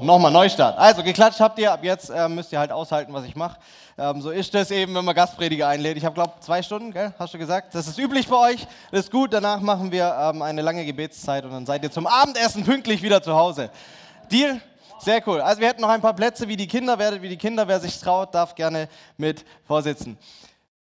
Nochmal Neustart. Also geklatscht habt ihr, ab jetzt äh, müsst ihr halt aushalten, was ich mache. Ähm, so ist das eben, wenn man Gastprediger einlädt. Ich habe, glaube zwei Stunden, gell? hast du gesagt? Das ist üblich bei euch, das ist gut. Danach machen wir ähm, eine lange Gebetszeit und dann seid ihr zum Abendessen pünktlich wieder zu Hause. Deal? Sehr cool. Also wir hätten noch ein paar Plätze wie die Kinder. Werdet wie die Kinder. Wer sich traut, darf gerne mit vorsitzen.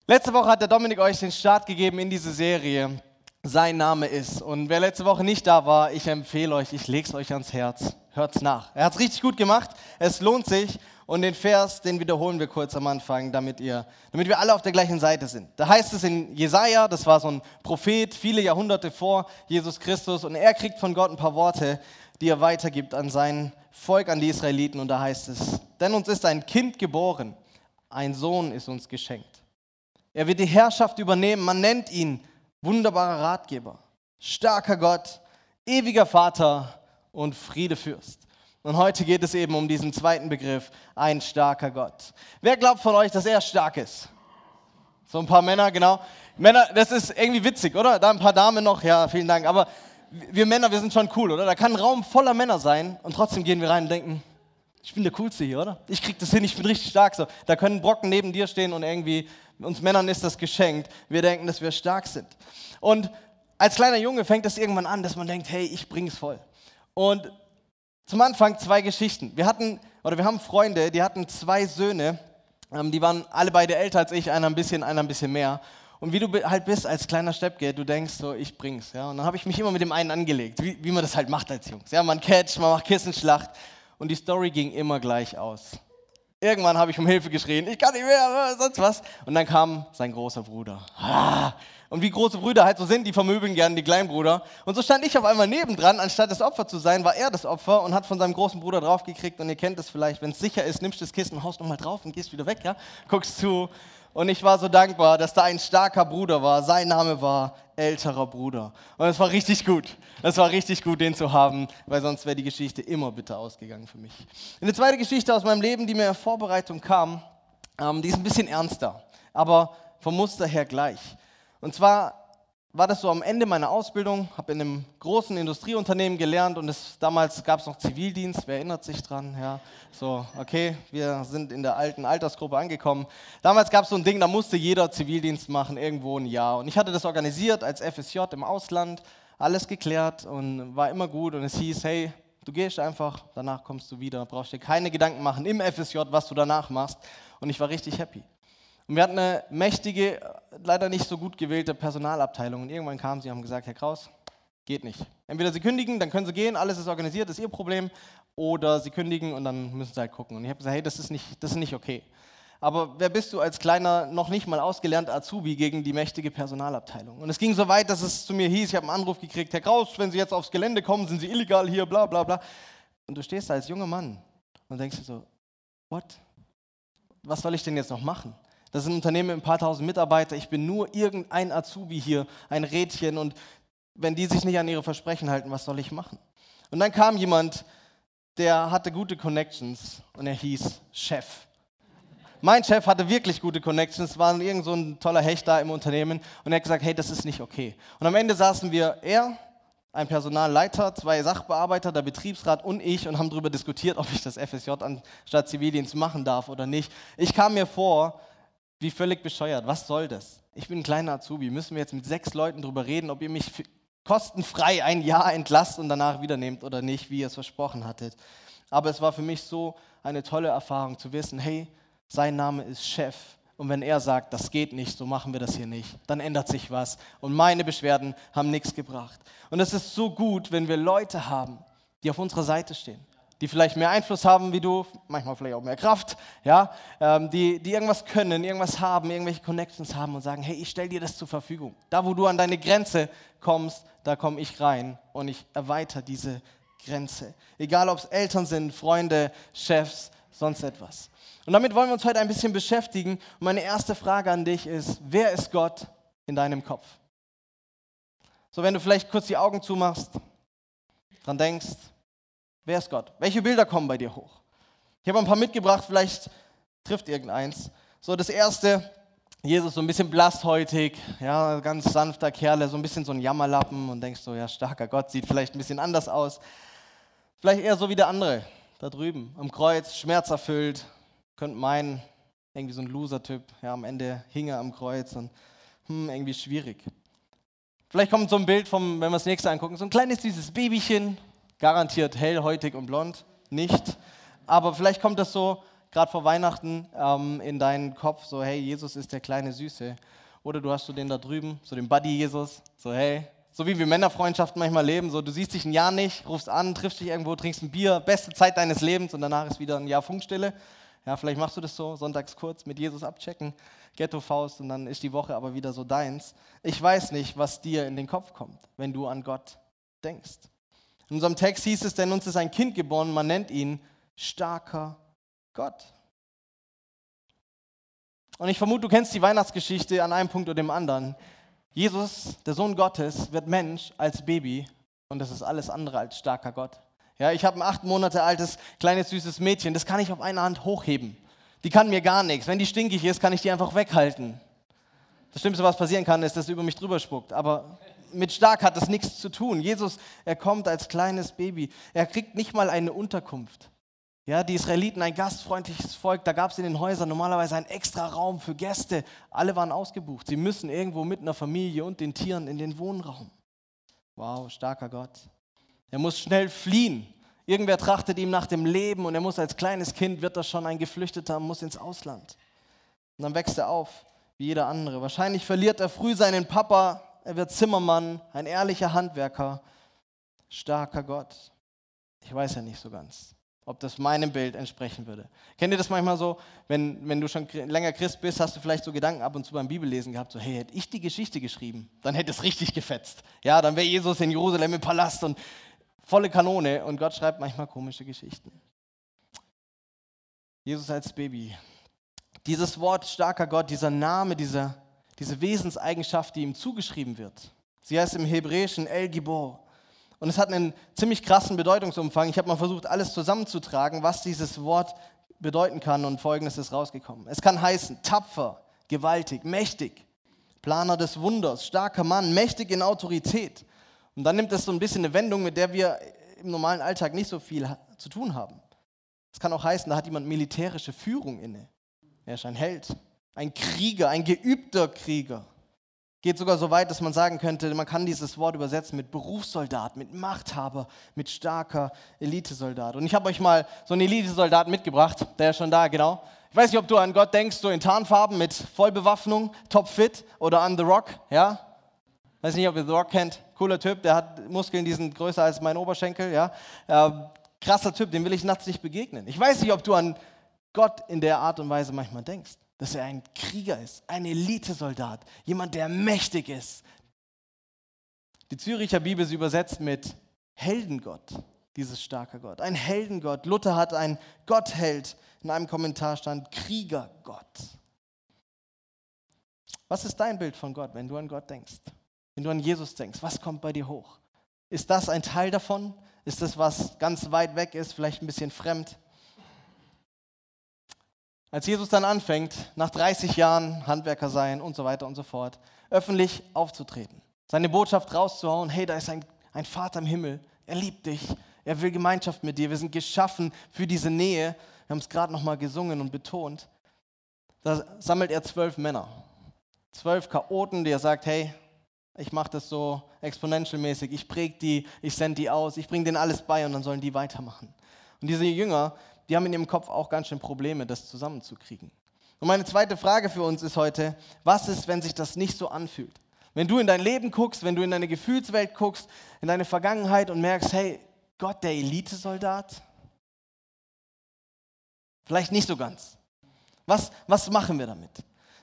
Letzte Woche hat der Dominik euch den Start gegeben in diese Serie. Sein Name ist. Und wer letzte Woche nicht da war, ich empfehle euch, ich lege es euch ans Herz hört's nach. Er hat es richtig gut gemacht. Es lohnt sich. Und den Vers, den wiederholen wir kurz am Anfang, damit, ihr, damit wir alle auf der gleichen Seite sind. Da heißt es in Jesaja, das war so ein Prophet, viele Jahrhunderte vor Jesus Christus, und er kriegt von Gott ein paar Worte, die er weitergibt an sein Volk, an die Israeliten. Und da heißt es: Denn uns ist ein Kind geboren, ein Sohn ist uns geschenkt. Er wird die Herrschaft übernehmen. Man nennt ihn wunderbarer Ratgeber, starker Gott, ewiger Vater und Friedefürst. Und heute geht es eben um diesen zweiten Begriff, ein starker Gott. Wer glaubt von euch, dass er stark ist? So ein paar Männer, genau. Männer, das ist irgendwie witzig, oder? Da ein paar Damen noch, ja, vielen Dank. Aber wir Männer, wir sind schon cool, oder? Da kann ein Raum voller Männer sein und trotzdem gehen wir rein und denken, ich bin der Coolste hier, oder? Ich krieg das hin, ich bin richtig stark. So, da können Brocken neben dir stehen und irgendwie, uns Männern ist das geschenkt. Wir denken, dass wir stark sind. Und als kleiner Junge fängt das irgendwann an, dass man denkt, hey, ich bring's voll. Und zum Anfang zwei Geschichten. Wir hatten, oder wir haben Freunde, die hatten zwei Söhne, ähm, die waren alle beide älter als ich, einer ein bisschen, einer ein bisschen mehr. Und wie du halt bist als kleiner Steppke, du denkst so, ich bring's. Ja? Und dann habe ich mich immer mit dem einen angelegt, wie, wie man das halt macht als Jungs. Ja, man catcht, man macht Kissenschlacht. Und die Story ging immer gleich aus. Irgendwann habe ich um Hilfe geschrien, ich kann nicht mehr, sonst was. Und dann kam sein großer Bruder. Ah, und wie große Brüder halt so sind, die vermöbeln gerne die kleinen Brüder. Und so stand ich auf einmal nebendran, anstatt das Opfer zu sein, war er das Opfer und hat von seinem großen Bruder draufgekriegt. Und ihr kennt es vielleicht, wenn es sicher ist, nimmst du das Kissen, haust nochmal drauf und gehst wieder weg, ja? Guckst zu. Und ich war so dankbar, dass da ein starker Bruder war. Sein Name war älterer Bruder. Und es war richtig gut. Es war richtig gut, den zu haben, weil sonst wäre die Geschichte immer bitter ausgegangen für mich. Eine zweite Geschichte aus meinem Leben, die mir in Vorbereitung kam, ähm, die ist ein bisschen ernster, aber vom Muster her gleich. Und zwar war das so am Ende meiner Ausbildung, habe in einem großen Industrieunternehmen gelernt und es, damals gab es noch Zivildienst, wer erinnert sich dran? Ja, so, okay, wir sind in der alten Altersgruppe angekommen. Damals gab es so ein Ding, da musste jeder Zivildienst machen, irgendwo ein Jahr. Und ich hatte das organisiert als FSJ im Ausland, alles geklärt und war immer gut und es hieß, hey, du gehst einfach, danach kommst du wieder, brauchst dir keine Gedanken machen im FSJ, was du danach machst. Und ich war richtig happy. Und wir hatten eine mächtige, leider nicht so gut gewählte Personalabteilung. Und irgendwann kamen sie und haben gesagt, Herr Kraus, geht nicht. Entweder Sie kündigen, dann können Sie gehen, alles ist organisiert, ist Ihr Problem. Oder Sie kündigen und dann müssen Sie halt gucken. Und ich habe gesagt, hey, das ist, nicht, das ist nicht okay. Aber wer bist du als kleiner, noch nicht mal ausgelernter Azubi gegen die mächtige Personalabteilung? Und es ging so weit, dass es zu mir hieß, ich habe einen Anruf gekriegt, Herr Kraus, wenn Sie jetzt aufs Gelände kommen, sind Sie illegal hier, bla bla bla. Und du stehst da als junger Mann und denkst dir so, what? Was soll ich denn jetzt noch machen? Das ist ein Unternehmen mit ein paar tausend Mitarbeitern. Ich bin nur irgendein Azubi hier, ein Rädchen. Und wenn die sich nicht an ihre Versprechen halten, was soll ich machen? Und dann kam jemand, der hatte gute Connections und er hieß Chef. Mein Chef hatte wirklich gute Connections, war irgend so ein toller Hecht da im Unternehmen und er hat gesagt, hey, das ist nicht okay. Und am Ende saßen wir, er, ein Personalleiter, zwei Sachbearbeiter, der Betriebsrat und ich und haben darüber diskutiert, ob ich das FSJ anstatt Zivildienst machen darf oder nicht. Ich kam mir vor, wie völlig bescheuert. Was soll das? Ich bin ein kleiner Azubi. Müssen wir jetzt mit sechs Leuten darüber reden, ob ihr mich kostenfrei ein Jahr entlasst und danach wieder nehmt oder nicht, wie ihr es versprochen hattet. Aber es war für mich so eine tolle Erfahrung zu wissen, hey, sein Name ist Chef. Und wenn er sagt, das geht nicht, so machen wir das hier nicht, dann ändert sich was. Und meine Beschwerden haben nichts gebracht. Und es ist so gut, wenn wir Leute haben, die auf unserer Seite stehen die vielleicht mehr Einfluss haben wie du, manchmal vielleicht auch mehr Kraft, ja, ähm, die, die irgendwas können, irgendwas haben, irgendwelche Connections haben und sagen, hey, ich stelle dir das zur Verfügung. Da, wo du an deine Grenze kommst, da komme ich rein und ich erweitere diese Grenze. Egal, ob es Eltern sind, Freunde, Chefs, sonst etwas. Und damit wollen wir uns heute ein bisschen beschäftigen. Und meine erste Frage an dich ist, wer ist Gott in deinem Kopf? So, wenn du vielleicht kurz die Augen zumachst, dran denkst, Wer ist Gott? Welche Bilder kommen bei dir hoch? Ich habe ein paar mitgebracht, vielleicht trifft irgendeins. So, das erste, Jesus so ein bisschen blasshäutig, ja, ganz sanfter Kerl, so ein bisschen so ein Jammerlappen und denkst so, ja, starker Gott, sieht vielleicht ein bisschen anders aus. Vielleicht eher so wie der andere, da drüben am Kreuz, schmerzerfüllt, könnt meinen, irgendwie so ein Loser-Typ, ja, am Ende hing er am Kreuz und hm, irgendwie schwierig. Vielleicht kommt so ein Bild vom, wenn wir das nächste angucken, so ein kleines süßes Babychen, garantiert hellhäutig und blond, nicht. Aber vielleicht kommt das so gerade vor Weihnachten ähm, in deinen Kopf, so hey, Jesus ist der kleine Süße. Oder du hast so den da drüben, so den Buddy Jesus, so hey, so wie wir Männerfreundschaften manchmal leben, so du siehst dich ein Jahr nicht, rufst an, triffst dich irgendwo, trinkst ein Bier, beste Zeit deines Lebens und danach ist wieder ein Jahr Funkstille. Ja, vielleicht machst du das so, sonntags kurz mit Jesus abchecken, Ghetto-Faust und dann ist die Woche aber wieder so deins. Ich weiß nicht, was dir in den Kopf kommt, wenn du an Gott denkst. In unserem Text hieß es, denn uns ist ein Kind geboren, man nennt ihn starker Gott. Und ich vermute, du kennst die Weihnachtsgeschichte an einem Punkt oder dem anderen. Jesus, der Sohn Gottes, wird Mensch als Baby und das ist alles andere als starker Gott. Ja, ich habe ein acht Monate altes, kleines, süßes Mädchen, das kann ich auf einer Hand hochheben. Die kann mir gar nichts. Wenn die stinkig ist, kann ich die einfach weghalten. Das Schlimmste, was passieren kann, ist, dass sie über mich drüber spuckt. Aber mit stark hat das nichts zu tun. Jesus, er kommt als kleines Baby. Er kriegt nicht mal eine Unterkunft. Ja, die Israeliten, ein gastfreundliches Volk, da gab es in den Häusern normalerweise einen extra Raum für Gäste. Alle waren ausgebucht. Sie müssen irgendwo mit einer Familie und den Tieren in den Wohnraum. Wow, starker Gott. Er muss schnell fliehen. Irgendwer trachtet ihm nach dem Leben und er muss als kleines Kind, wird er schon ein Geflüchteter, muss ins Ausland. Und dann wächst er auf, wie jeder andere. Wahrscheinlich verliert er früh seinen Papa, er wird Zimmermann, ein ehrlicher Handwerker, starker Gott. Ich weiß ja nicht so ganz ob das meinem Bild entsprechen würde. Kennt ihr das manchmal so, wenn, wenn du schon länger Christ bist, hast du vielleicht so Gedanken ab und zu beim Bibellesen gehabt, so hey, hätte ich die Geschichte geschrieben, dann hätte es richtig gefetzt. Ja, dann wäre Jesus in Jerusalem im Palast und volle Kanone und Gott schreibt manchmal komische Geschichten. Jesus als Baby. Dieses Wort starker Gott, dieser Name, dieser, diese Wesenseigenschaft, die ihm zugeschrieben wird. Sie heißt im Hebräischen El Gibor. Und es hat einen ziemlich krassen Bedeutungsumfang. Ich habe mal versucht, alles zusammenzutragen, was dieses Wort bedeuten kann und folgendes ist rausgekommen. Es kann heißen tapfer, gewaltig, mächtig, Planer des Wunders, starker Mann, mächtig in Autorität. Und dann nimmt es so ein bisschen eine Wendung, mit der wir im normalen Alltag nicht so viel zu tun haben. Es kann auch heißen, da hat jemand militärische Führung inne. Er ist ein Held, ein Krieger, ein geübter Krieger. Geht sogar so weit, dass man sagen könnte, man kann dieses Wort übersetzen mit Berufssoldat, mit Machthaber, mit starker Elitesoldat. Und ich habe euch mal so einen Elitesoldat mitgebracht, der ist schon da, genau. Ich weiß nicht, ob du an Gott denkst, so in Tarnfarben mit Vollbewaffnung, topfit oder an The Rock, ja? Weiß nicht, ob ihr The Rock kennt. Cooler Typ, der hat Muskeln, die sind größer als mein Oberschenkel, ja? Äh, krasser Typ, dem will ich nachts nicht begegnen. Ich weiß nicht, ob du an Gott in der Art und Weise manchmal denkst dass er ein Krieger ist, ein Elitesoldat, jemand, der mächtig ist. Die Züricher Bibel ist übersetzt mit Heldengott, dieses starke Gott. Ein Heldengott. Luther hat ein Gottheld. In einem Kommentar stand Kriegergott. Was ist dein Bild von Gott, wenn du an Gott denkst? Wenn du an Jesus denkst, was kommt bei dir hoch? Ist das ein Teil davon? Ist das, was ganz weit weg ist, vielleicht ein bisschen fremd? Als Jesus dann anfängt, nach 30 Jahren Handwerker sein und so weiter und so fort, öffentlich aufzutreten, seine Botschaft rauszuhauen, hey, da ist ein, ein Vater im Himmel, er liebt dich, er will Gemeinschaft mit dir, wir sind geschaffen für diese Nähe, wir haben es gerade nochmal gesungen und betont, da sammelt er zwölf Männer, zwölf Chaoten, die er sagt, hey, ich mache das so exponential-mäßig, ich präge die, ich sende die aus, ich bringe denen alles bei und dann sollen die weitermachen. Und diese Jünger, die haben in ihrem Kopf auch ganz schön Probleme, das zusammenzukriegen. Und meine zweite Frage für uns ist heute, was ist, wenn sich das nicht so anfühlt? Wenn du in dein Leben guckst, wenn du in deine Gefühlswelt guckst, in deine Vergangenheit und merkst, hey, Gott, der Elitesoldat? Vielleicht nicht so ganz. Was, was machen wir damit?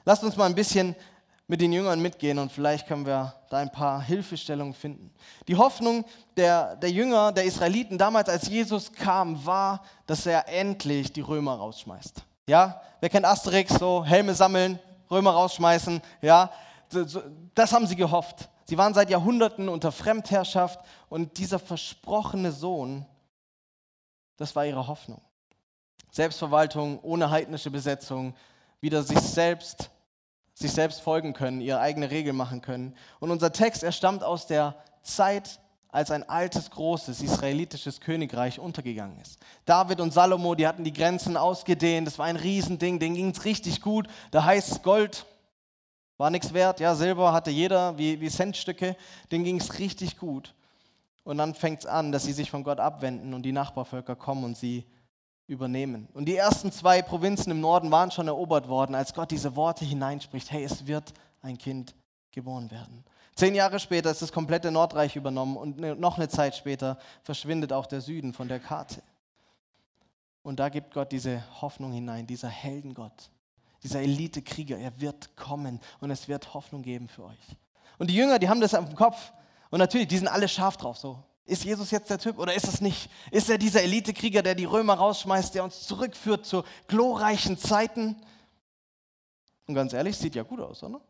Lasst uns mal ein bisschen mit den Jüngern mitgehen und vielleicht können wir da ein paar Hilfestellungen finden. Die Hoffnung der, der Jünger, der Israeliten damals, als Jesus kam, war, dass er endlich die Römer rausschmeißt. Ja, wer kennt Asterix, so Helme sammeln, Römer rausschmeißen, ja, das haben sie gehofft. Sie waren seit Jahrhunderten unter Fremdherrschaft und dieser versprochene Sohn, das war ihre Hoffnung. Selbstverwaltung ohne heidnische Besetzung, wieder sich selbst sich selbst folgen können, ihre eigene Regel machen können. Und unser Text, er stammt aus der Zeit, als ein altes, großes israelitisches Königreich untergegangen ist. David und Salomo, die hatten die Grenzen ausgedehnt, das war ein Riesending, denen ging es richtig gut. Da heißt es Gold, war nichts wert, ja, Silber hatte jeder wie, wie Centstücke, denen ging es richtig gut. Und dann fängt es an, dass sie sich von Gott abwenden und die Nachbarvölker kommen und sie übernehmen. Und die ersten zwei Provinzen im Norden waren schon erobert worden, als Gott diese Worte hineinspricht, hey, es wird ein Kind geboren werden. Zehn Jahre später ist das komplette Nordreich übernommen und ne, noch eine Zeit später verschwindet auch der Süden von der Karte. Und da gibt Gott diese Hoffnung hinein, dieser Heldengott, dieser Elitekrieger, er wird kommen und es wird Hoffnung geben für euch. Und die Jünger, die haben das am Kopf und natürlich, die sind alle scharf drauf, so. Ist Jesus jetzt der Typ oder ist es nicht? Ist er dieser Elitekrieger, der die Römer rausschmeißt, der uns zurückführt zu glorreichen Zeiten? Und ganz ehrlich, sieht ja gut aus, oder?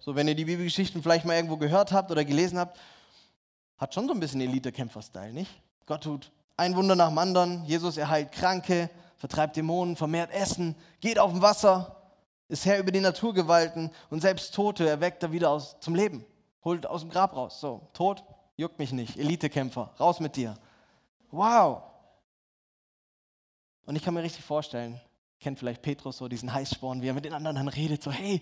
So, wenn ihr die Bibelgeschichten vielleicht mal irgendwo gehört habt oder gelesen habt, hat schon so ein bisschen Elite-Kämpfer-Style, nicht? Gott tut ein Wunder nach dem anderen. Jesus erheilt Kranke, vertreibt Dämonen, vermehrt Essen, geht auf dem Wasser, ist Herr über die Naturgewalten und selbst Tote erweckt er wieder aus, zum Leben. Holt aus dem Grab raus. So, tot, juckt mich nicht. Elite-Kämpfer, raus mit dir. Wow. Und ich kann mir richtig vorstellen, kennt vielleicht Petrus so diesen Heißsporn, wie er mit den anderen dann redet, so hey,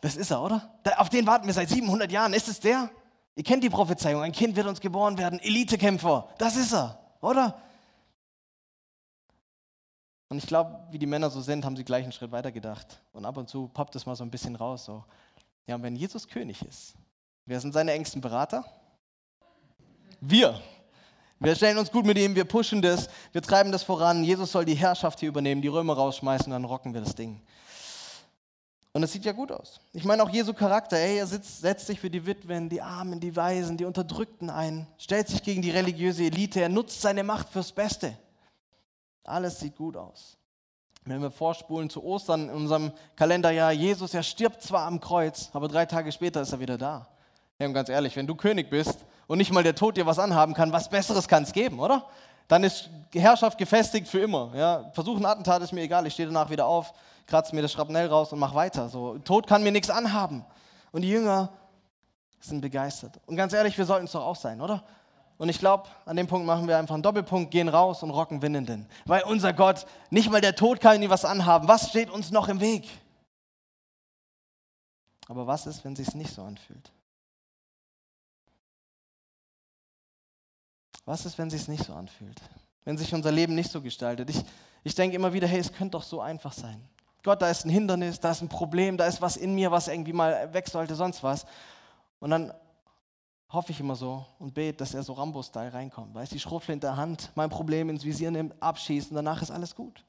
das ist er, oder? auf den warten wir seit 700 Jahren, ist es der? Ihr kennt die Prophezeiung, ein Kind wird uns geboren werden, Elitekämpfer, das ist er, oder? Und ich glaube, wie die Männer so sind, haben sie gleich einen Schritt weiter gedacht. Und ab und zu poppt es mal so ein bisschen raus, so, ja, wenn Jesus König ist, wer sind seine engsten Berater? Wir. Wir stellen uns gut mit ihm, wir pushen das, wir treiben das voran. Jesus soll die Herrschaft hier übernehmen, die Römer rausschmeißen, dann rocken wir das Ding. Und es sieht ja gut aus. Ich meine auch Jesu Charakter. Ey, er sitzt, setzt sich für die Witwen, die Armen, die Weisen, die Unterdrückten ein, stellt sich gegen die religiöse Elite, er nutzt seine Macht fürs Beste. Alles sieht gut aus. Wenn wir vorspulen zu Ostern in unserem Kalenderjahr, Jesus, er stirbt zwar am Kreuz, aber drei Tage später ist er wieder da. Ja, und ganz ehrlich, wenn du König bist und nicht mal der Tod dir was anhaben kann, was Besseres kann es geben, oder? Dann ist Herrschaft gefestigt für immer. Ja? Versuch Attentat, ist mir egal, ich stehe danach wieder auf, kratze mir das Schrapnell raus und mach weiter. So, Tod kann mir nichts anhaben. Und die Jünger sind begeistert. Und ganz ehrlich, wir sollten es doch auch sein, oder? Und ich glaube, an dem Punkt machen wir einfach einen Doppelpunkt, gehen raus und rocken Winnenden. Weil unser Gott, nicht mal der Tod kann ihm was anhaben. Was steht uns noch im Weg? Aber was ist, wenn es sich nicht so anfühlt? Was ist, wenn sich es nicht so anfühlt? Wenn sich unser Leben nicht so gestaltet? Ich, ich denke immer wieder, hey, es könnte doch so einfach sein. Gott, da ist ein Hindernis, da ist ein Problem, da ist was in mir, was irgendwie mal weg sollte, sonst was. Und dann hoffe ich immer so und bete, dass er so Rambo-Style reinkommt. Weißt die Schrotflinte in der Hand, mein Problem ins Visier nimmt, abschießt und danach ist alles gut.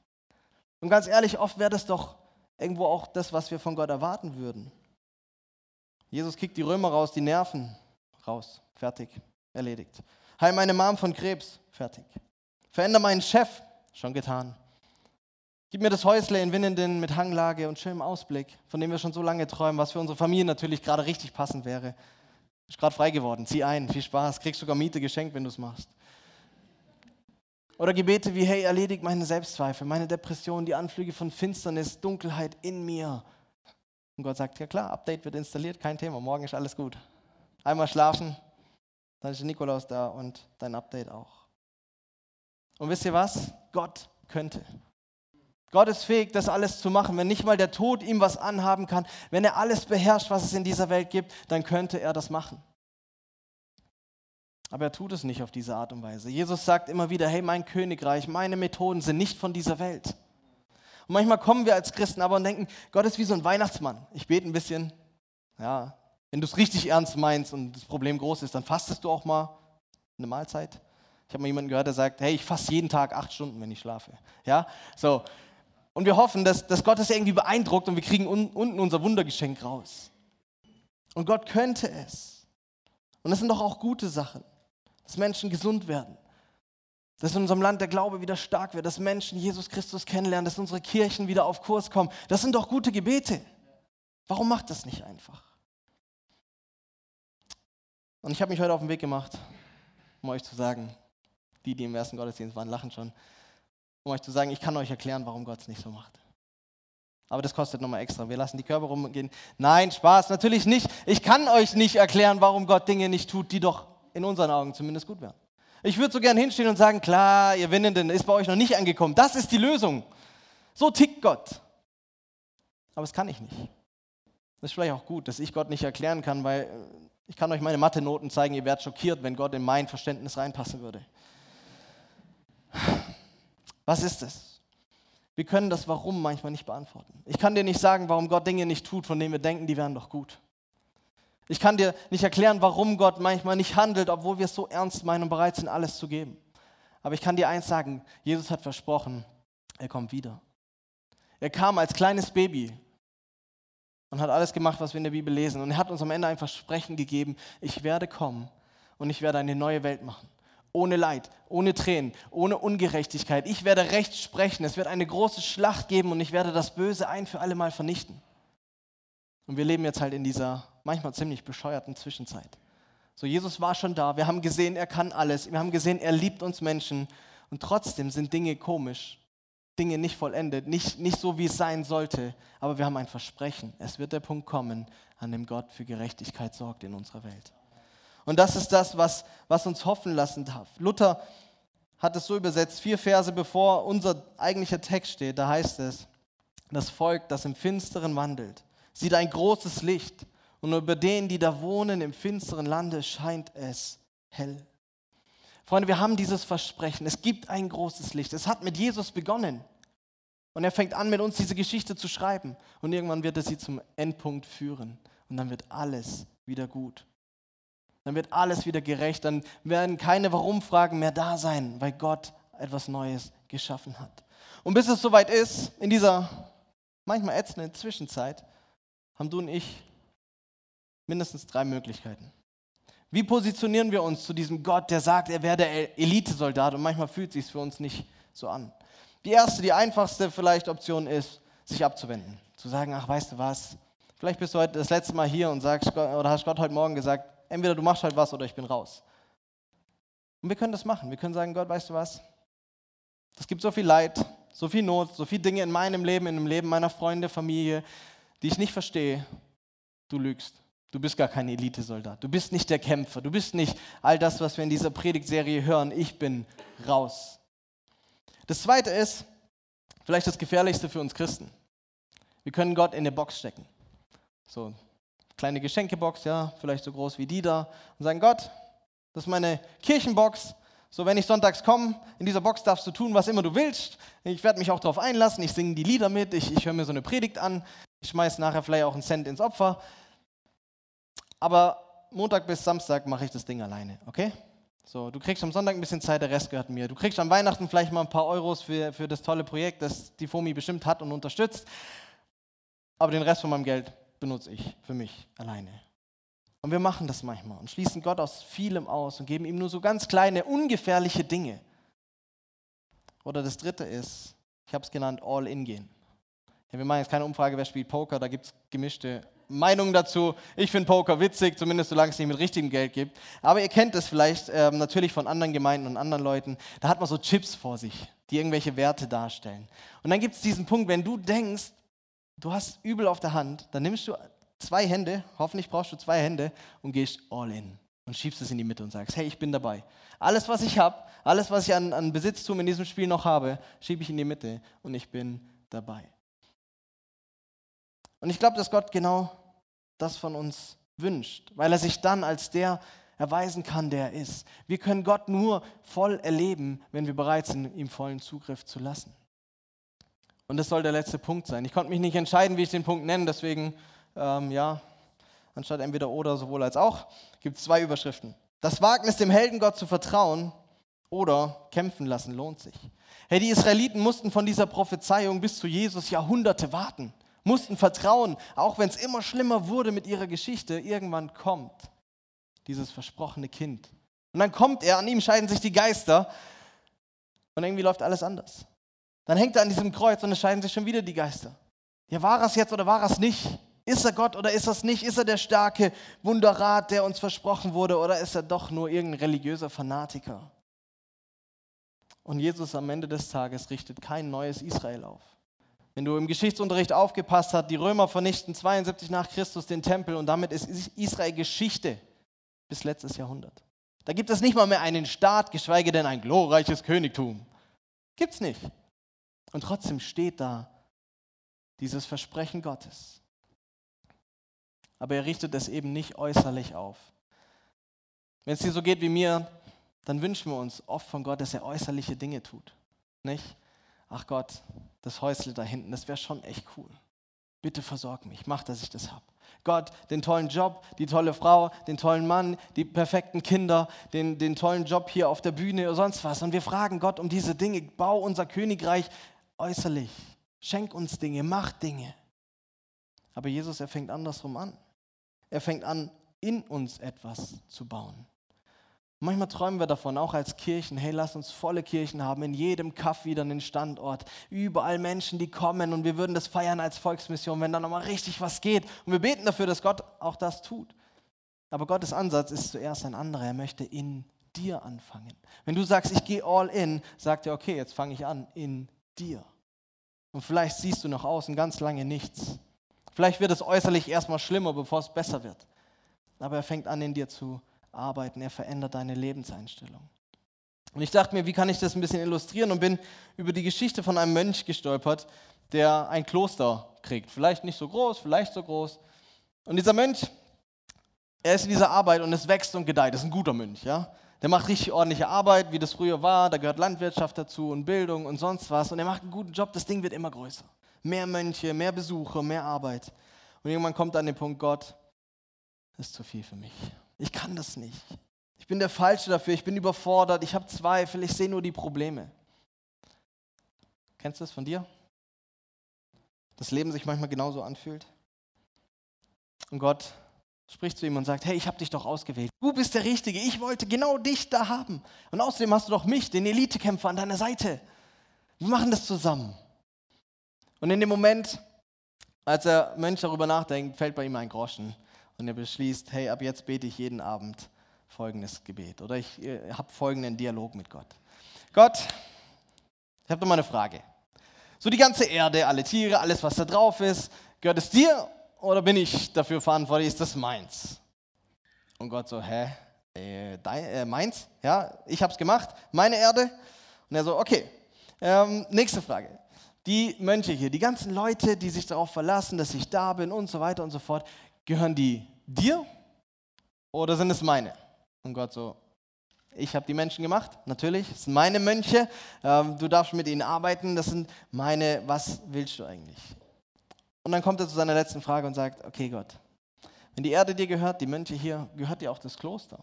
Und ganz ehrlich, oft wäre das doch irgendwo auch das, was wir von Gott erwarten würden. Jesus kickt die Römer raus, die Nerven raus, fertig, erledigt. Heil meine Mom von Krebs. Fertig. Veränder meinen Chef. Schon getan. Gib mir das Häusle in Winnenden mit Hanglage und schönem Ausblick, von dem wir schon so lange träumen, was für unsere Familie natürlich gerade richtig passend wäre. Ist gerade frei geworden. Zieh ein. Viel Spaß. Kriegst sogar Miete geschenkt, wenn du es machst. Oder Gebete wie, hey, erledigt meine Selbstzweifel, meine Depression, die Anflüge von Finsternis, Dunkelheit in mir. Und Gott sagt, ja klar, Update wird installiert, kein Thema, morgen ist alles gut. Einmal schlafen, dann ist der Nikolaus da und dein Update auch. Und wisst ihr was? Gott könnte. Gott ist fähig, das alles zu machen. Wenn nicht mal der Tod ihm was anhaben kann, wenn er alles beherrscht, was es in dieser Welt gibt, dann könnte er das machen. Aber er tut es nicht auf diese Art und Weise. Jesus sagt immer wieder, hey, mein Königreich, meine Methoden sind nicht von dieser Welt. Und manchmal kommen wir als Christen aber und denken, Gott ist wie so ein Weihnachtsmann. Ich bete ein bisschen, ja, wenn du es richtig ernst meinst und das Problem groß ist, dann fastest du auch mal eine Mahlzeit. Ich habe mal jemanden gehört, der sagt, hey, ich faste jeden Tag acht Stunden, wenn ich schlafe. Ja, so. Und wir hoffen, dass, dass Gott das irgendwie beeindruckt und wir kriegen un, unten unser Wundergeschenk raus. Und Gott könnte es. Und das sind doch auch gute Sachen, dass Menschen gesund werden, dass in unserem Land der Glaube wieder stark wird, dass Menschen Jesus Christus kennenlernen, dass unsere Kirchen wieder auf Kurs kommen. Das sind doch gute Gebete. Warum macht das nicht einfach? Und ich habe mich heute auf den Weg gemacht, um euch zu sagen, die, die im ersten Gottesdienst waren, lachen schon, um euch zu sagen, ich kann euch erklären, warum Gott es nicht so macht. Aber das kostet nochmal extra. Wir lassen die Körper rumgehen. Nein, Spaß, natürlich nicht. Ich kann euch nicht erklären, warum Gott Dinge nicht tut, die doch in unseren Augen zumindest gut wären. Ich würde so gern hinstehen und sagen, klar, ihr Winnenden ist bei euch noch nicht angekommen. Das ist die Lösung. So tickt Gott. Aber das kann ich nicht. Das ist vielleicht auch gut, dass ich Gott nicht erklären kann, weil äh, ich kann euch meine Mathe-Noten zeigen, ihr werdet schockiert, wenn Gott in mein Verständnis reinpassen würde. Was ist es? Wir können das Warum manchmal nicht beantworten. Ich kann dir nicht sagen, warum Gott Dinge nicht tut, von denen wir denken, die wären doch gut. Ich kann dir nicht erklären, warum Gott manchmal nicht handelt, obwohl wir es so ernst meinen und bereit sind, alles zu geben. Aber ich kann dir eins sagen, Jesus hat versprochen, er kommt wieder. Er kam als kleines Baby und hat alles gemacht, was wir in der Bibel lesen. Und er hat uns am Ende ein Versprechen gegeben, ich werde kommen und ich werde eine neue Welt machen. Ohne Leid, ohne Tränen, ohne Ungerechtigkeit. Ich werde Recht sprechen. Es wird eine große Schlacht geben und ich werde das Böse ein für alle Mal vernichten. Und wir leben jetzt halt in dieser manchmal ziemlich bescheuerten Zwischenzeit. So, Jesus war schon da. Wir haben gesehen, er kann alles. Wir haben gesehen, er liebt uns Menschen. Und trotzdem sind Dinge komisch. Dinge nicht vollendet, nicht, nicht so, wie es sein sollte. Aber wir haben ein Versprechen. Es wird der Punkt kommen, an dem Gott für Gerechtigkeit sorgt in unserer Welt. Und das ist das, was, was uns hoffen lassen darf. Luther hat es so übersetzt, vier Verse bevor unser eigentlicher Text steht, da heißt es, das Volk, das im Finsteren wandelt, sieht ein großes Licht und über denen, die da wohnen im finsteren Lande, scheint es hell. Freunde, wir haben dieses Versprechen. Es gibt ein großes Licht. Es hat mit Jesus begonnen. Und er fängt an, mit uns diese Geschichte zu schreiben. Und irgendwann wird er sie zum Endpunkt führen. Und dann wird alles wieder gut. Dann wird alles wieder gerecht. Dann werden keine Warum-Fragen mehr da sein, weil Gott etwas Neues geschaffen hat. Und bis es soweit ist, in dieser manchmal ätzenden Zwischenzeit, haben du und ich mindestens drei Möglichkeiten. Wie positionieren wir uns zu diesem Gott, der sagt, er wäre der Elitesoldat und manchmal fühlt es sich für uns nicht so an? Die erste, die einfachste vielleicht Option ist, sich abzuwenden. Zu sagen, ach, weißt du was, vielleicht bist du heute das letzte Mal hier und sagst, oder hast Gott heute Morgen gesagt, entweder du machst halt was oder ich bin raus. Und wir können das machen. Wir können sagen, Gott, weißt du was, es gibt so viel Leid, so viel Not, so viele Dinge in meinem Leben, in dem Leben meiner Freunde, Familie, die ich nicht verstehe. Du lügst. Du bist gar kein Elitesoldat. Du bist nicht der Kämpfer. Du bist nicht all das, was wir in dieser Predigtserie hören. Ich bin raus. Das zweite ist vielleicht das Gefährlichste für uns Christen. Wir können Gott in eine Box stecken. So, kleine Geschenkebox, ja, vielleicht so groß wie die da. Und sagen: Gott, das ist meine Kirchenbox. So, wenn ich sonntags komme, in dieser Box darfst du tun, was immer du willst. Ich werde mich auch darauf einlassen. Ich singe die Lieder mit. Ich, ich höre mir so eine Predigt an. Ich schmeiße nachher vielleicht auch einen Cent ins Opfer aber Montag bis Samstag mache ich das Ding alleine, okay? So, du kriegst am Sonntag ein bisschen Zeit, der Rest gehört mir. Du kriegst am Weihnachten vielleicht mal ein paar Euros für, für das tolle Projekt, das die FOMI bestimmt hat und unterstützt. Aber den Rest von meinem Geld benutze ich für mich alleine. Und wir machen das manchmal und schließen Gott aus vielem aus und geben ihm nur so ganz kleine, ungefährliche Dinge. Oder das dritte ist, ich habe es genannt, all in gehen. Ja, wir machen jetzt keine Umfrage, wer spielt Poker, da gibt es gemischte Meinungen dazu. Ich finde Poker witzig, zumindest solange es nicht mit richtigem Geld gibt. Aber ihr kennt es vielleicht ähm, natürlich von anderen Gemeinden und anderen Leuten. Da hat man so Chips vor sich, die irgendwelche Werte darstellen. Und dann gibt es diesen Punkt, wenn du denkst, du hast übel auf der Hand, dann nimmst du zwei Hände, hoffentlich brauchst du zwei Hände und gehst all in und schiebst es in die Mitte und sagst, hey, ich bin dabei. Alles, was ich habe, alles, was ich an, an Besitztum in diesem Spiel noch habe, schiebe ich in die Mitte und ich bin dabei. Und ich glaube, dass Gott genau das von uns wünscht, weil er sich dann als der erweisen kann, der er ist. Wir können Gott nur voll erleben, wenn wir bereit sind, ihm vollen Zugriff zu lassen. Und das soll der letzte Punkt sein. Ich konnte mich nicht entscheiden, wie ich den Punkt nenne, deswegen, ähm, ja, anstatt entweder oder, sowohl als auch, gibt es zwei Überschriften. Das Wagnis, dem Heldengott zu vertrauen oder kämpfen lassen, lohnt sich. Hey, die Israeliten mussten von dieser Prophezeiung bis zu Jesus Jahrhunderte warten mussten vertrauen, auch wenn es immer schlimmer wurde mit ihrer Geschichte, irgendwann kommt dieses versprochene Kind. Und dann kommt er, an ihm scheiden sich die Geister und irgendwie läuft alles anders. Dann hängt er an diesem Kreuz und es scheiden sich schon wieder die Geister. Ja, war es jetzt oder war es nicht? Ist er Gott oder ist er es nicht? Ist er der starke Wunderrat, der uns versprochen wurde, oder ist er doch nur irgendein religiöser Fanatiker? Und Jesus am Ende des Tages richtet kein neues Israel auf. Wenn du im Geschichtsunterricht aufgepasst hast, die Römer vernichten 72 nach Christus den Tempel und damit ist Israel Geschichte bis letztes Jahrhundert. Da gibt es nicht mal mehr einen Staat, geschweige denn ein glorreiches Königtum. Gibt's nicht. Und trotzdem steht da dieses Versprechen Gottes. Aber er richtet es eben nicht äußerlich auf. Wenn es dir so geht wie mir, dann wünschen wir uns oft von Gott, dass er äußerliche Dinge tut. Nicht? Ach Gott, das Häusle da hinten, das wäre schon echt cool. Bitte versorg mich, mach, dass ich das habe. Gott, den tollen Job, die tolle Frau, den tollen Mann, die perfekten Kinder, den, den tollen Job hier auf der Bühne oder sonst was. Und wir fragen Gott um diese Dinge. Bau unser Königreich äußerlich. Schenk uns Dinge, mach Dinge. Aber Jesus, er fängt andersrum an. Er fängt an, in uns etwas zu bauen. Manchmal träumen wir davon, auch als Kirchen, hey, lass uns volle Kirchen haben, in jedem Kaff wieder einen Standort, überall Menschen, die kommen und wir würden das feiern als Volksmission, wenn da nochmal richtig was geht. Und wir beten dafür, dass Gott auch das tut. Aber Gottes Ansatz ist zuerst ein anderer. Er möchte in dir anfangen. Wenn du sagst, ich gehe all in, sagt er, okay, jetzt fange ich an in dir. Und vielleicht siehst du noch außen ganz lange nichts. Vielleicht wird es äußerlich erstmal schlimmer, bevor es besser wird. Aber er fängt an, in dir zu arbeiten. Er verändert deine Lebenseinstellung. Und ich dachte mir, wie kann ich das ein bisschen illustrieren und bin über die Geschichte von einem Mönch gestolpert, der ein Kloster kriegt. Vielleicht nicht so groß, vielleicht so groß. Und dieser Mönch, er ist in dieser Arbeit und es wächst und gedeiht. Das ist ein guter Mönch, ja. Der macht richtig ordentliche Arbeit, wie das früher war. Da gehört Landwirtschaft dazu und Bildung und sonst was. Und er macht einen guten Job. Das Ding wird immer größer. Mehr Mönche, mehr Besucher, mehr Arbeit. Und irgendwann kommt an den Punkt, Gott, das ist zu viel für mich. Ich kann das nicht. Ich bin der Falsche dafür. Ich bin überfordert. Ich habe Zweifel. Ich sehe nur die Probleme. Kennst du das von dir? Das Leben sich manchmal genauso anfühlt. Und Gott spricht zu ihm und sagt, hey, ich habe dich doch ausgewählt. Du bist der Richtige. Ich wollte genau dich da haben. Und außerdem hast du doch mich, den Elitekämpfer, an deiner Seite. Wir machen das zusammen. Und in dem Moment, als der Mönch darüber nachdenkt, fällt bei ihm ein Groschen und er beschließt, hey, ab jetzt bete ich jeden Abend folgendes Gebet oder ich äh, habe folgenden Dialog mit Gott. Gott, ich habe noch mal eine Frage. So die ganze Erde, alle Tiere, alles, was da drauf ist, gehört es dir oder bin ich dafür verantwortlich? Ist das meins? Und Gott so, hä? Äh, dein, äh, meins? Ja, ich habe es gemacht, meine Erde. Und er so, okay. Ähm, nächste Frage. Die Mönche hier, die ganzen Leute, die sich darauf verlassen, dass ich da bin und so weiter und so fort, gehören die dir oder sind es meine? Und Gott so, ich habe die Menschen gemacht, natürlich, das sind meine Mönche, ähm, du darfst mit ihnen arbeiten, das sind meine, was willst du eigentlich? Und dann kommt er zu seiner letzten Frage und sagt, okay Gott, wenn die Erde dir gehört, die Mönche hier, gehört dir auch das Kloster.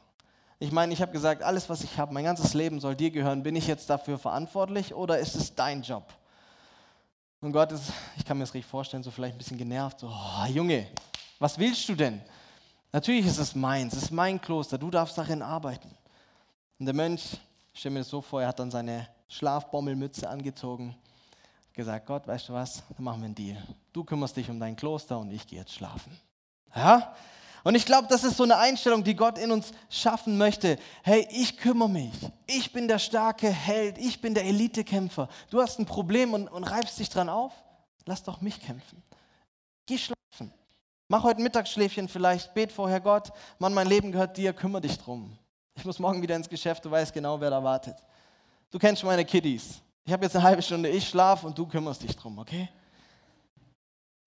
Ich meine, ich habe gesagt, alles, was ich habe, mein ganzes Leben soll dir gehören. Bin ich jetzt dafür verantwortlich oder ist es dein Job? Und Gott ist, ich kann mir das richtig vorstellen, so vielleicht ein bisschen genervt, so, oh, Junge, was willst du denn? Natürlich ist es meins, es ist mein Kloster, du darfst darin arbeiten. Und der Mönch, ich stelle mir das so vor, er hat dann seine Schlafbommelmütze angezogen, gesagt, Gott, weißt du was, dann machen wir einen Deal. Du kümmerst dich um dein Kloster und ich gehe jetzt schlafen. Ja? Und ich glaube, das ist so eine Einstellung, die Gott in uns schaffen möchte. Hey, ich kümmere mich. Ich bin der starke Held. Ich bin der Elitekämpfer. Du hast ein Problem und, und reibst dich dran auf? Lass doch mich kämpfen. Geh schlafen. Mach heute Mittagsschläfchen vielleicht, bet vorher Gott, Mann, mein Leben gehört dir, kümmere dich drum. Ich muss morgen wieder ins Geschäft, du weißt genau, wer da wartet. Du kennst meine Kiddies. Ich habe jetzt eine halbe Stunde, ich schlaf und du kümmerst dich drum, okay?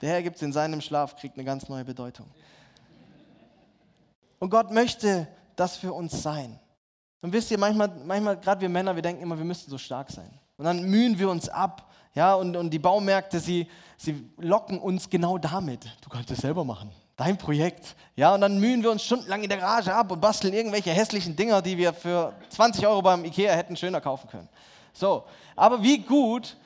Der Herr gibt es in seinem Schlaf, kriegt eine ganz neue Bedeutung. Und Gott möchte das für uns sein. Und wisst ihr, manchmal, manchmal gerade wir Männer, wir denken immer, wir müssten so stark sein. Und dann mühen wir uns ab ja, und, und die Baumärkte, sie, sie locken uns genau damit. Du kannst es selber machen. Dein Projekt. Ja, und dann mühen wir uns stundenlang in der Garage ab und basteln irgendwelche hässlichen Dinger, die wir für 20 Euro beim Ikea hätten schöner kaufen können. So, aber wie gut,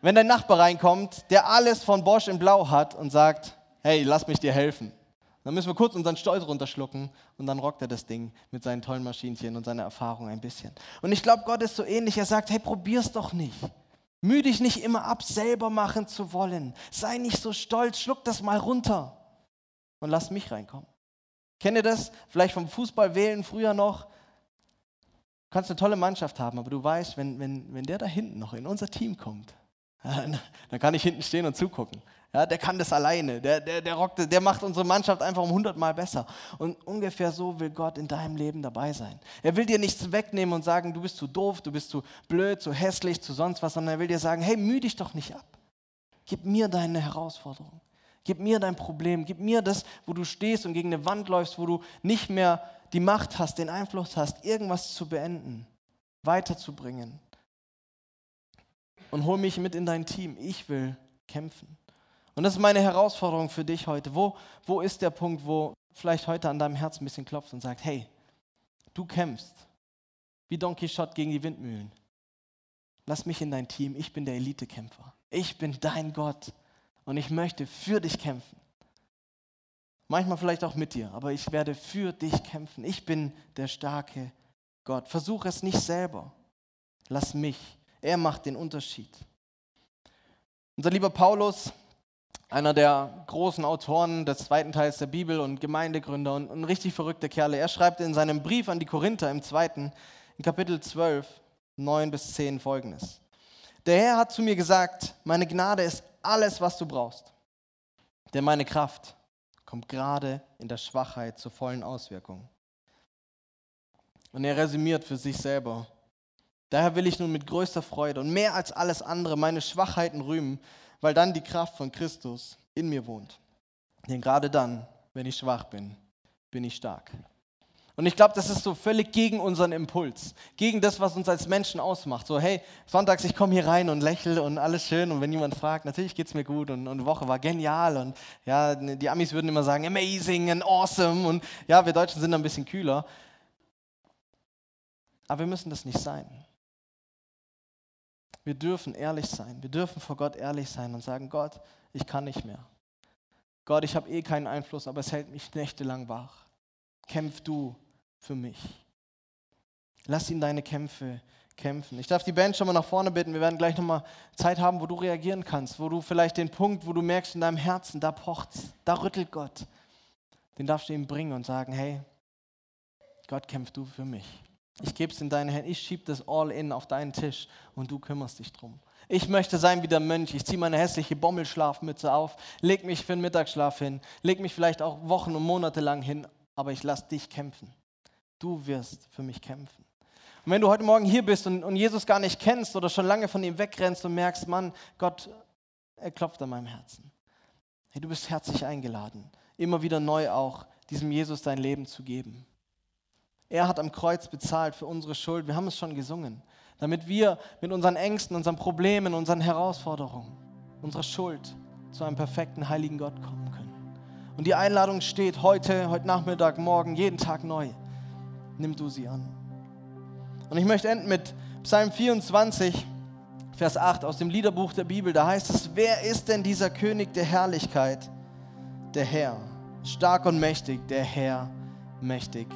wenn dein Nachbar reinkommt, der alles von Bosch in Blau hat und sagt, hey, lass mich dir helfen. Dann müssen wir kurz unseren Stolz runterschlucken und dann rockt er das Ding mit seinen tollen Maschinchen und seiner Erfahrung ein bisschen. Und ich glaube, Gott ist so ähnlich. Er sagt, hey, probier's doch nicht. Mühe dich nicht immer ab, selber machen zu wollen. Sei nicht so stolz, schluck das mal runter und lass mich reinkommen. Kennt ihr das? Vielleicht vom Fußball wählen früher noch. Du kannst eine tolle Mannschaft haben, aber du weißt, wenn, wenn, wenn der da hinten noch in unser Team kommt, dann kann ich hinten stehen und zugucken. Ja, der kann das alleine. Der, der, der, rockt, der macht unsere Mannschaft einfach um 100 Mal besser. Und ungefähr so will Gott in deinem Leben dabei sein. Er will dir nichts wegnehmen und sagen, du bist zu doof, du bist zu blöd, zu hässlich, zu sonst was, sondern er will dir sagen, hey, mühe dich doch nicht ab. Gib mir deine Herausforderung. Gib mir dein Problem. Gib mir das, wo du stehst und gegen eine Wand läufst, wo du nicht mehr die Macht hast, den Einfluss hast, irgendwas zu beenden, weiterzubringen. Und hol mich mit in dein Team. Ich will kämpfen. Und das ist meine Herausforderung für dich heute. Wo, wo ist der Punkt, wo vielleicht heute an deinem Herz ein bisschen klopft und sagt, hey, du kämpfst wie Don Quixote gegen die Windmühlen. Lass mich in dein Team, ich bin der Elitekämpfer. Ich bin dein Gott und ich möchte für dich kämpfen. Manchmal vielleicht auch mit dir, aber ich werde für dich kämpfen. Ich bin der starke Gott. Versuch es nicht selber. Lass mich. Er macht den Unterschied. Unser lieber Paulus, einer der großen Autoren des zweiten Teils der Bibel und Gemeindegründer und ein richtig verrückter Kerl. Er schreibt in seinem Brief an die Korinther im zweiten, in Kapitel 12, 9 bis 10 folgendes. Der Herr hat zu mir gesagt, meine Gnade ist alles, was du brauchst. Denn meine Kraft kommt gerade in der Schwachheit zur vollen Auswirkung. Und er resümiert für sich selber. Daher will ich nun mit größter Freude und mehr als alles andere meine Schwachheiten rühmen, weil dann die Kraft von Christus in mir wohnt. Denn gerade dann, wenn ich schwach bin, bin ich stark. Und ich glaube, das ist so völlig gegen unseren Impuls, gegen das, was uns als Menschen ausmacht. So, hey, sonntags, ich komme hier rein und lächle und alles schön. Und wenn jemand fragt, natürlich geht es mir gut und, und die Woche war genial. Und ja, die Amis würden immer sagen, amazing and awesome. Und ja, wir Deutschen sind ein bisschen kühler. Aber wir müssen das nicht sein. Wir dürfen ehrlich sein. Wir dürfen vor Gott ehrlich sein und sagen, Gott, ich kann nicht mehr. Gott, ich habe eh keinen Einfluss, aber es hält mich nächtelang wach. Kämpf du für mich. Lass ihn deine Kämpfe kämpfen. Ich darf die Band schon mal nach vorne bitten. Wir werden gleich nochmal Zeit haben, wo du reagieren kannst, wo du vielleicht den Punkt, wo du merkst in deinem Herzen, da pocht, da rüttelt Gott. Den darfst du ihm bringen und sagen, hey, Gott kämpf du für mich. Ich gebe es in deine Hände, ich schiebe das all in auf deinen Tisch und du kümmerst dich drum. Ich möchte sein wie der Mönch. Ich ziehe meine hässliche Bommelschlafmütze auf, leg mich für den Mittagsschlaf hin, leg mich vielleicht auch Wochen und Monate lang hin, aber ich lasse dich kämpfen. Du wirst für mich kämpfen. Und wenn du heute Morgen hier bist und, und Jesus gar nicht kennst oder schon lange von ihm wegrennst und merkst, Mann, Gott, er klopft an meinem Herzen. Hey, du bist herzlich eingeladen, immer wieder neu auch diesem Jesus dein Leben zu geben. Er hat am Kreuz bezahlt für unsere Schuld. Wir haben es schon gesungen. Damit wir mit unseren Ängsten, unseren Problemen, unseren Herausforderungen, unserer Schuld zu einem perfekten, heiligen Gott kommen können. Und die Einladung steht heute, heute Nachmittag, morgen, jeden Tag neu. Nimm du sie an. Und ich möchte enden mit Psalm 24, Vers 8 aus dem Liederbuch der Bibel. Da heißt es, wer ist denn dieser König der Herrlichkeit? Der Herr, stark und mächtig, der Herr, mächtig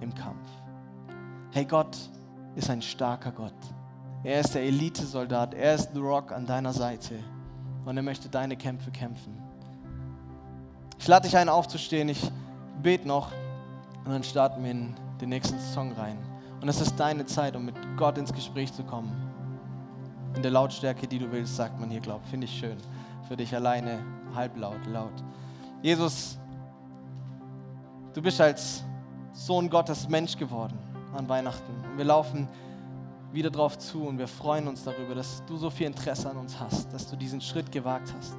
im Kampf. Hey, Gott ist ein starker Gott. Er ist der Elitesoldat, er ist The Rock an deiner Seite und er möchte deine Kämpfe kämpfen. Ich lade dich ein, aufzustehen. Ich bete noch und dann starten wir in den nächsten Song rein. Und es ist deine Zeit, um mit Gott ins Gespräch zu kommen. In der Lautstärke, die du willst, sagt man hier, glaub. Finde ich schön. Für dich alleine, halblaut, laut. Jesus, du bist als Sohn Gottes Mensch geworden an Weihnachten. Und wir laufen wieder drauf zu und wir freuen uns darüber, dass du so viel Interesse an uns hast, dass du diesen Schritt gewagt hast.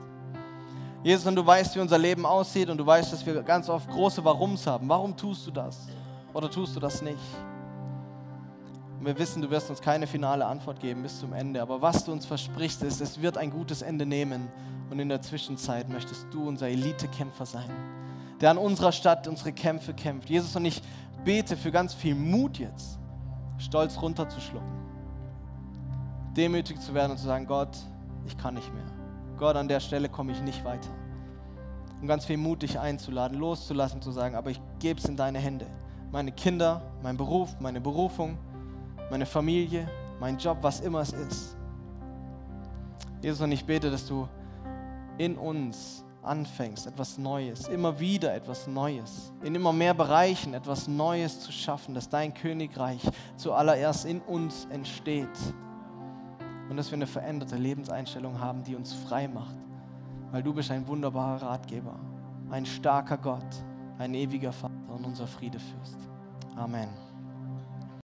Jesus, und du weißt, wie unser Leben aussieht und du weißt, dass wir ganz oft große Warums haben. Warum tust du das? Oder tust du das nicht? Und wir wissen, du wirst uns keine finale Antwort geben bis zum Ende. Aber was du uns versprichst, ist, es wird ein gutes Ende nehmen. Und in der Zwischenzeit möchtest du unser Elitekämpfer sein der an unserer Stadt unsere Kämpfe kämpft. Jesus und ich bete für ganz viel Mut jetzt, Stolz runterzuschlucken, demütig zu werden und zu sagen, Gott, ich kann nicht mehr. Gott, an der Stelle komme ich nicht weiter. Und ganz viel Mut dich einzuladen, loszulassen, zu sagen, aber ich gebe es in deine Hände. Meine Kinder, mein Beruf, meine Berufung, meine Familie, mein Job, was immer es ist. Jesus, und ich bete, dass du in uns anfängst, etwas Neues, immer wieder etwas Neues, in immer mehr Bereichen etwas Neues zu schaffen, dass dein Königreich zuallererst in uns entsteht und dass wir eine veränderte Lebenseinstellung haben, die uns frei macht, weil du bist ein wunderbarer Ratgeber, ein starker Gott, ein ewiger Vater und unser Friedefürst. Amen.